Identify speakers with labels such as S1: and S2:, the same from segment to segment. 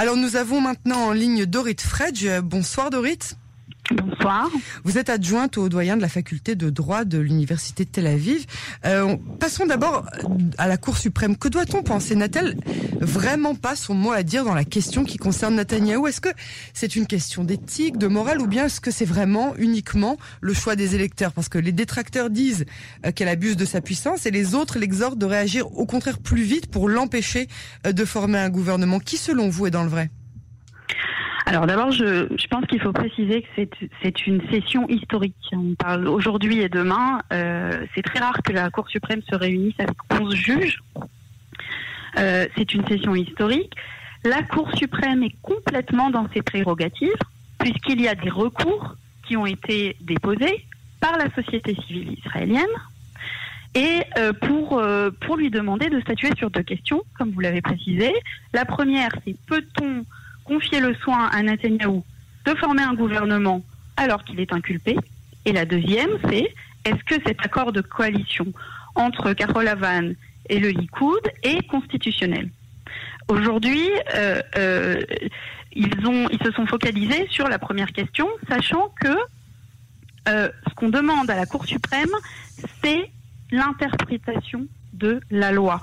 S1: Alors nous avons maintenant en ligne Dorit Fredge. Bonsoir Dorit.
S2: Bonsoir.
S1: Vous êtes adjointe au doyen de la faculté de droit de l'université de Tel Aviv. Euh, passons d'abord à la Cour suprême. Que doit-on penser? N'a-t-elle vraiment pas son mot à dire dans la question qui concerne Netanyahou Est-ce que c'est une question d'éthique, de morale, ou bien est-ce que c'est vraiment uniquement le choix des électeurs? Parce que les détracteurs disent euh, qu'elle abuse de sa puissance et les autres l'exhortent de réagir au contraire plus vite pour l'empêcher euh, de former un gouvernement. Qui, selon vous, est dans le vrai?
S2: Alors d'abord, je, pense qu'il faut préciser que c'est une session historique. On parle aujourd'hui et demain. Euh, c'est très rare que la Cour suprême se réunisse avec 11 juges. Euh, c'est une session historique. La Cour suprême est complètement dans ses prérogatives, puisqu'il y a des recours qui ont été déposés par la société civile israélienne et euh, pour, pour lui demander de statuer sur deux questions, comme vous l'avez précisé. La première, c'est peut-on confier le soin à Netanyahou de former un gouvernement alors qu'il est inculpé. Et la deuxième, c'est est-ce que cet accord de coalition entre Carol Havan et le Likoud est constitutionnel? Aujourd'hui, euh, euh, ils se sont focalisés sur la première question, sachant que euh, ce qu'on demande à la Cour suprême, c'est l'interprétation de la loi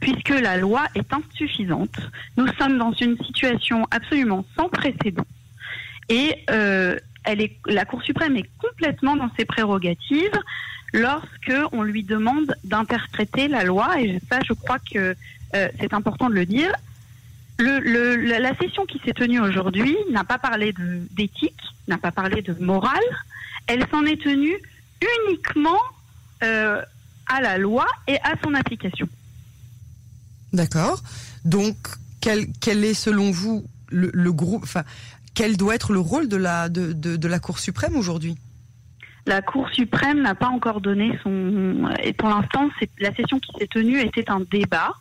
S2: puisque la loi est insuffisante. Nous sommes dans une situation absolument sans précédent. Et euh, la Cour suprême est complètement dans ses prérogatives lorsque on lui demande d'interpréter la loi. Et ça, je crois que euh, c'est important de le dire. La session qui s'est tenue aujourd'hui n'a pas parlé d'éthique, n'a pas parlé de morale. Elle s'en est tenue uniquement euh, à la loi et à son application.
S1: D'accord. Donc, quel, quel est selon vous le, groupe, enfin, quel doit être le rôle de la, de, de, la Cour suprême aujourd'hui?
S2: La Cour suprême n'a pas encore donné son. Et pour l'instant, la session qui s'est tenue était un débat.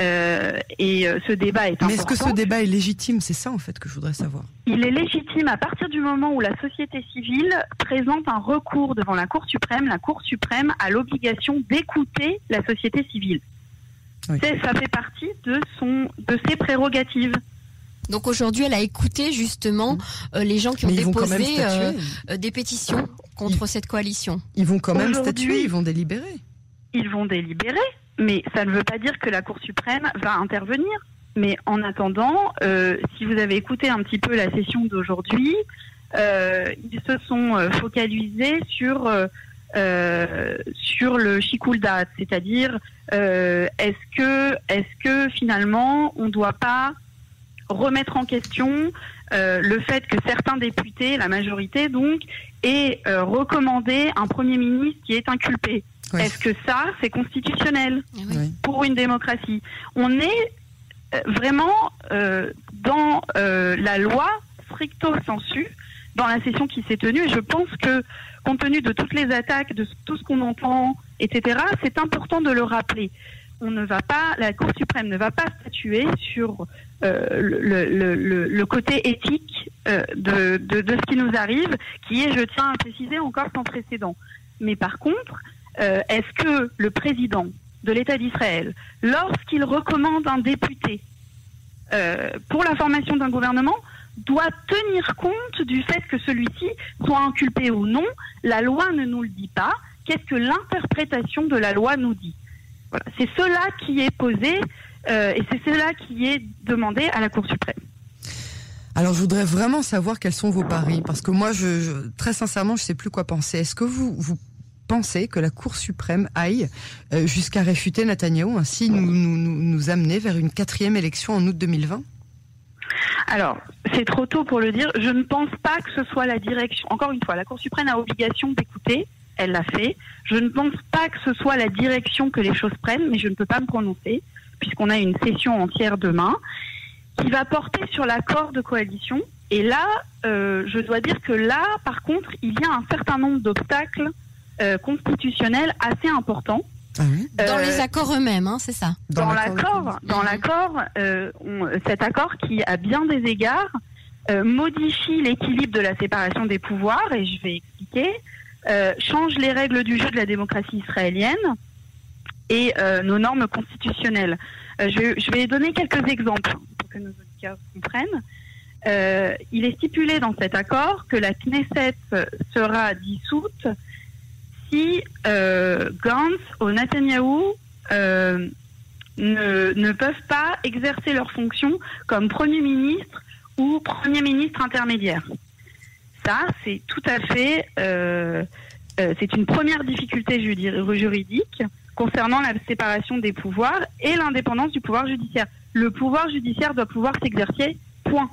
S2: Euh, et euh, ce débat est important.
S1: Mais est-ce que ce débat est légitime? C'est ça en fait que je voudrais savoir.
S2: Il est légitime à partir du moment où la société civile présente un recours devant la Cour suprême. La Cour suprême a l'obligation d'écouter la société civile. Ça fait partie de, son, de ses prérogatives.
S3: Donc aujourd'hui, elle a écouté justement euh, les gens qui ont déposé euh, euh, des pétitions contre cette coalition.
S1: Ils vont quand même statuer, ils vont délibérer.
S2: Ils vont délibérer, mais ça ne veut pas dire que la Cour suprême va intervenir. Mais en attendant, si vous avez écouté un petit peu la session d'aujourd'hui, ils se sont focalisés sur euh, sur le shikuldat, c'est-à-dire euh, est-ce que est-ce que finalement on ne doit pas remettre en question euh, le fait que certains députés, la majorité donc, aient recommandé un premier ministre qui est inculpé? Est-ce que ça, c'est constitutionnel pour une démocratie? On est vraiment dans la loi stricto sensu dans la session qui s'est tenue. Et je pense que, compte tenu de toutes les attaques, de tout ce qu'on entend, etc., c'est important de le rappeler. On ne va pas, la Cour suprême ne va pas statuer sur euh, le, côté éthique euh, de, ce qui nous arrive, qui est, je tiens à préciser, encore sans précédent. Mais par contre, euh, est-ce que le président de l'État d'Israël, lorsqu'il recommande un député pour la formation d'un gouvernement, doit tenir compte du fait que celui-ci soit inculpé ou non. La loi ne nous le dit pas. Qu'est-ce que l'interprétation de la loi nous dit? C'est cela qui est posé euh, et c'est cela qui est demandé à la Cour suprême.
S1: Alors je voudrais vraiment savoir quels sont vos paris parce que moi, très sincèrement, je ne sais plus quoi penser. Est-ce que vous, pensez que la Cour suprême aille euh, jusqu'à réfuter Netanyahou, ainsi nous amener vers une quatrième élection en août 2020
S2: alors, c'est trop tôt pour le dire. Je ne pense pas que ce soit la direction. Encore une fois, la Cour suprême a obligation d'écouter. Elle l'a fait. Je ne pense pas que ce soit la direction que les choses prennent, mais je ne peux pas me prononcer, puisqu'on a une session entière demain, qui va porter sur l'accord de coalition. Et là, euh, je dois dire que là, par contre, il y a un certain nombre d'obstacles euh, constitutionnels assez importants.
S3: Ah dans les euh, accords eux-mêmes, hein, c'est ça.
S2: Dans, l'accord, dans l'accord, euh, cet accord qui, à bien des égards, euh, modifie l'équilibre de la séparation des pouvoirs, et je vais expliquer, change les règles du jeu de la démocratie israélienne et nos normes constitutionnelles. Je, je, vais donner quelques exemples pour que nos judiciaire comprennent, euh, il est stipulé dans cet accord que la Knesset sera dissoute si euh, Gantz ou Netanyahou euh, ne, ne, peuvent pas exercer leurs fonctions comme Premier ministre ou Premier ministre intermédiaire. Ça, c'est tout à fait, euh, euh c'est une première difficulté juridique concernant la séparation des pouvoirs et l'indépendance du pouvoir judiciaire. Le pouvoir judiciaire doit pouvoir s'exercer, point.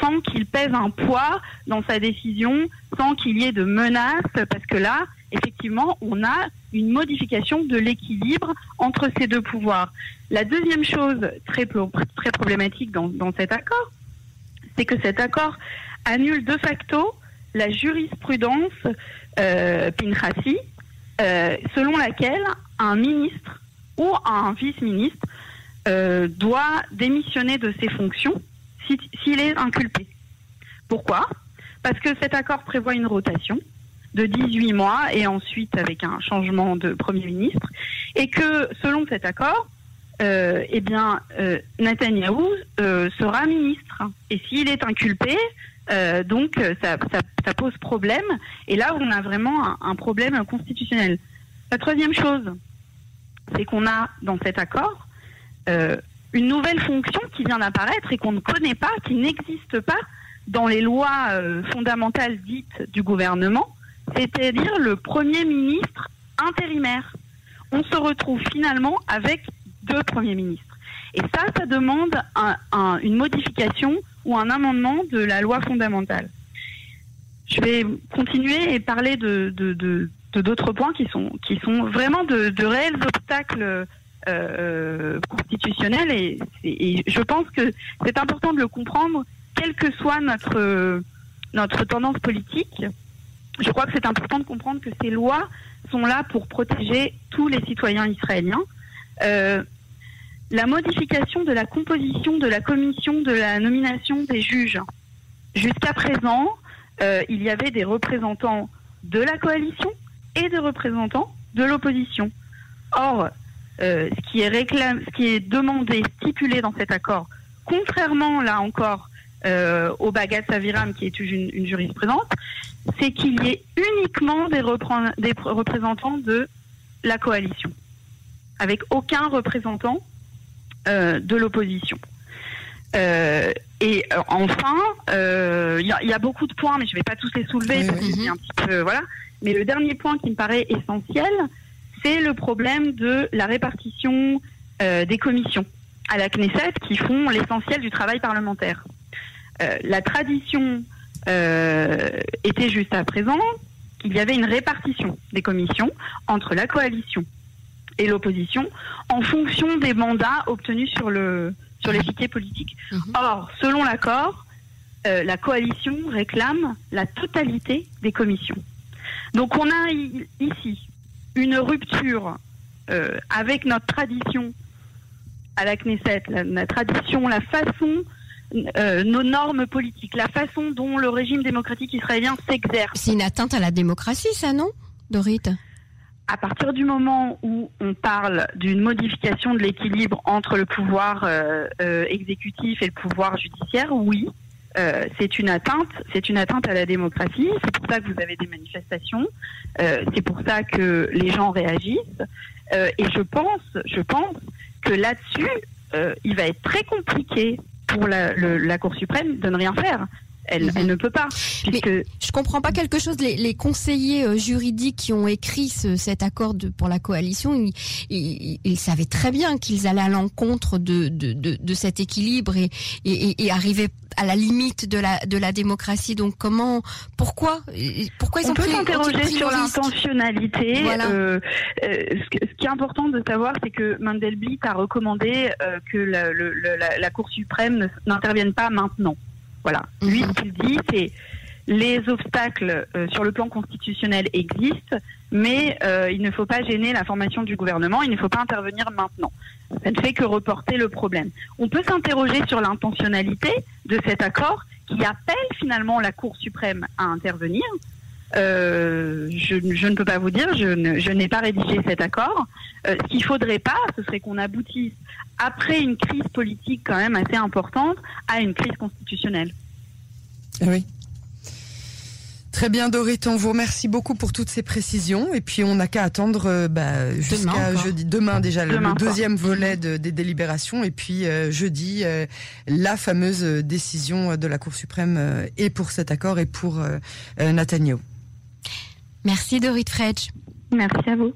S2: Sans qu'il pèse un poids dans sa décision, sans qu'il y ait de menaces, parce que là, effectivement, on a une modification de l'équilibre entre ces deux pouvoirs. La deuxième chose très, problématique dans, cet accord, c'est que cet accord annule de facto la jurisprudence euh, Pinchassi, euh, selon laquelle un ministre ou un vice-ministre euh, doit démissionner de ses fonctions s'il est inculpé. Pourquoi? Parce que cet accord prévoit une rotation de 18 mois et ensuite avec un changement de Premier ministre, et que selon cet accord, euh, eh bien, euh, euh, sera ministre. Et s'il est inculpé, euh, donc ça, ça, pose problème. Et là, on a vraiment un, problème constitutionnel. La troisième chose, c'est qu'on a dans cet accord euh, une nouvelle fonction qui vient d'apparaître et qu'on ne connaît pas, qui n'existe pas dans les lois euh, fondamentales dites du gouvernement, c'est-à-dire le Premier ministre intérimaire. On se retrouve finalement avec deux premiers ministres. Et ça, ça demande un, un, une modification ou un amendement de la loi fondamentale. Je vais continuer et parler de, d'autres points qui sont, qui sont vraiment de, réels obstacles euh, constitutionnels et, et, je pense que c'est important de le comprendre, quelle que soit notre, notre tendance politique. Je crois que c'est important de comprendre que ces lois sont là pour protéger tous les citoyens israéliens. Euh, la modification de la composition de la commission de la nomination des juges. Jusqu'à présent, euh, il y avait des représentants de la coalition et des représentants de l'opposition. Or, euh, ce, qui est ce qui est demandé, stipulé dans cet accord, contrairement là encore euh, au Bagat Saviram, qui est une, une jurisprudence, c'est qu'il y ait uniquement des, des représentants de la coalition, avec aucun représentant euh, de l'opposition. Euh, et enfin, il y, y, a beaucoup de points, mais je ne vais pas tous les soulever parce que c'est un petit peu voilà. Mais le dernier point qui me paraît essentiel, c'est le problème de la répartition des commissions à la Knesset qui font l'essentiel du travail parlementaire. Euh, la tradition euh, était juste à présent qu'il y avait une répartition des commissions entre la coalition et l'opposition en fonction des mandats obtenus sur le sur l'échiquier politique. Mmh. Or, selon l'accord, euh, la coalition réclame la totalité des commissions. Donc on a ici une rupture euh, avec notre tradition à la Knesset, la, la tradition, la façon, euh, nos normes politiques, la façon dont le régime démocratique israélien s'exerce.
S3: C'est une atteinte à la démocratie, ça, non, Dorit?
S2: À partir du moment où on parle d'une modification de l'équilibre entre le pouvoir euh, euh, exécutif et le pouvoir judiciaire, oui, euh, c'est une atteinte, c'est une atteinte à la démocratie. C'est pour ça que vous avez des manifestations. Euh, c'est pour ça que les gens réagissent. Euh, et je pense, je pense que là-dessus, il va être très compliqué pour la, Cour suprême de ne rien faire. Elle, elle, ne peut pas.
S3: Puisque... Mais je comprends pas quelque chose. Les, les conseillers euh, juridiques qui ont écrit ce, cet accord de, pour la coalition, ils, ils, ils savaient très bien qu'ils allaient à l'encontre de, de, de, de, cet équilibre et, et, et arriver à la limite de la de la démocratie. Donc comment, pourquoi, pourquoi ils
S2: On
S3: ont
S2: peut s'interroger sur l'intentionnalité.
S3: Voilà.
S2: Euh, euh, ce, ce, qui est important de savoir, c'est que Mandelblit a recommandé euh, que la, le, la, la Cour suprême n'intervienne pas maintenant. Voilà.
S3: Mhm.
S2: Lui, ce qu'il dit, c'est les obstacles euh, sur le plan constitutionnel existent, mais euh, il ne faut pas gêner la formation du gouvernement, il ne faut pas intervenir maintenant. Ça ne fait que reporter le problème. On peut s'interroger sur l'intentionnalité de cet accord qui appelle finalement la Cour suprême à intervenir. Euh, je, je, ne peux pas vous dire, je, n'ai pas rédigé cet accord. Euh, ce qu'il faudrait pas, ce serait qu'on aboutisse, après une crise politique quand même assez importante, à une crise constitutionnelle.
S1: Ah oui. Très bien, Dorit, on vous remercie beaucoup pour toutes ces précisions. Et puis, on n'a qu'à attendre euh, bah, jusqu'à jeudi. Demain, déjà, le, deuxième volet des délibérations. Et puis, euh, jeudi, euh, la fameuse décision de la Cour suprême et pour cet accord et pour Netanyahu.
S3: Merci, Dorit Fredge.
S2: Merci à vous.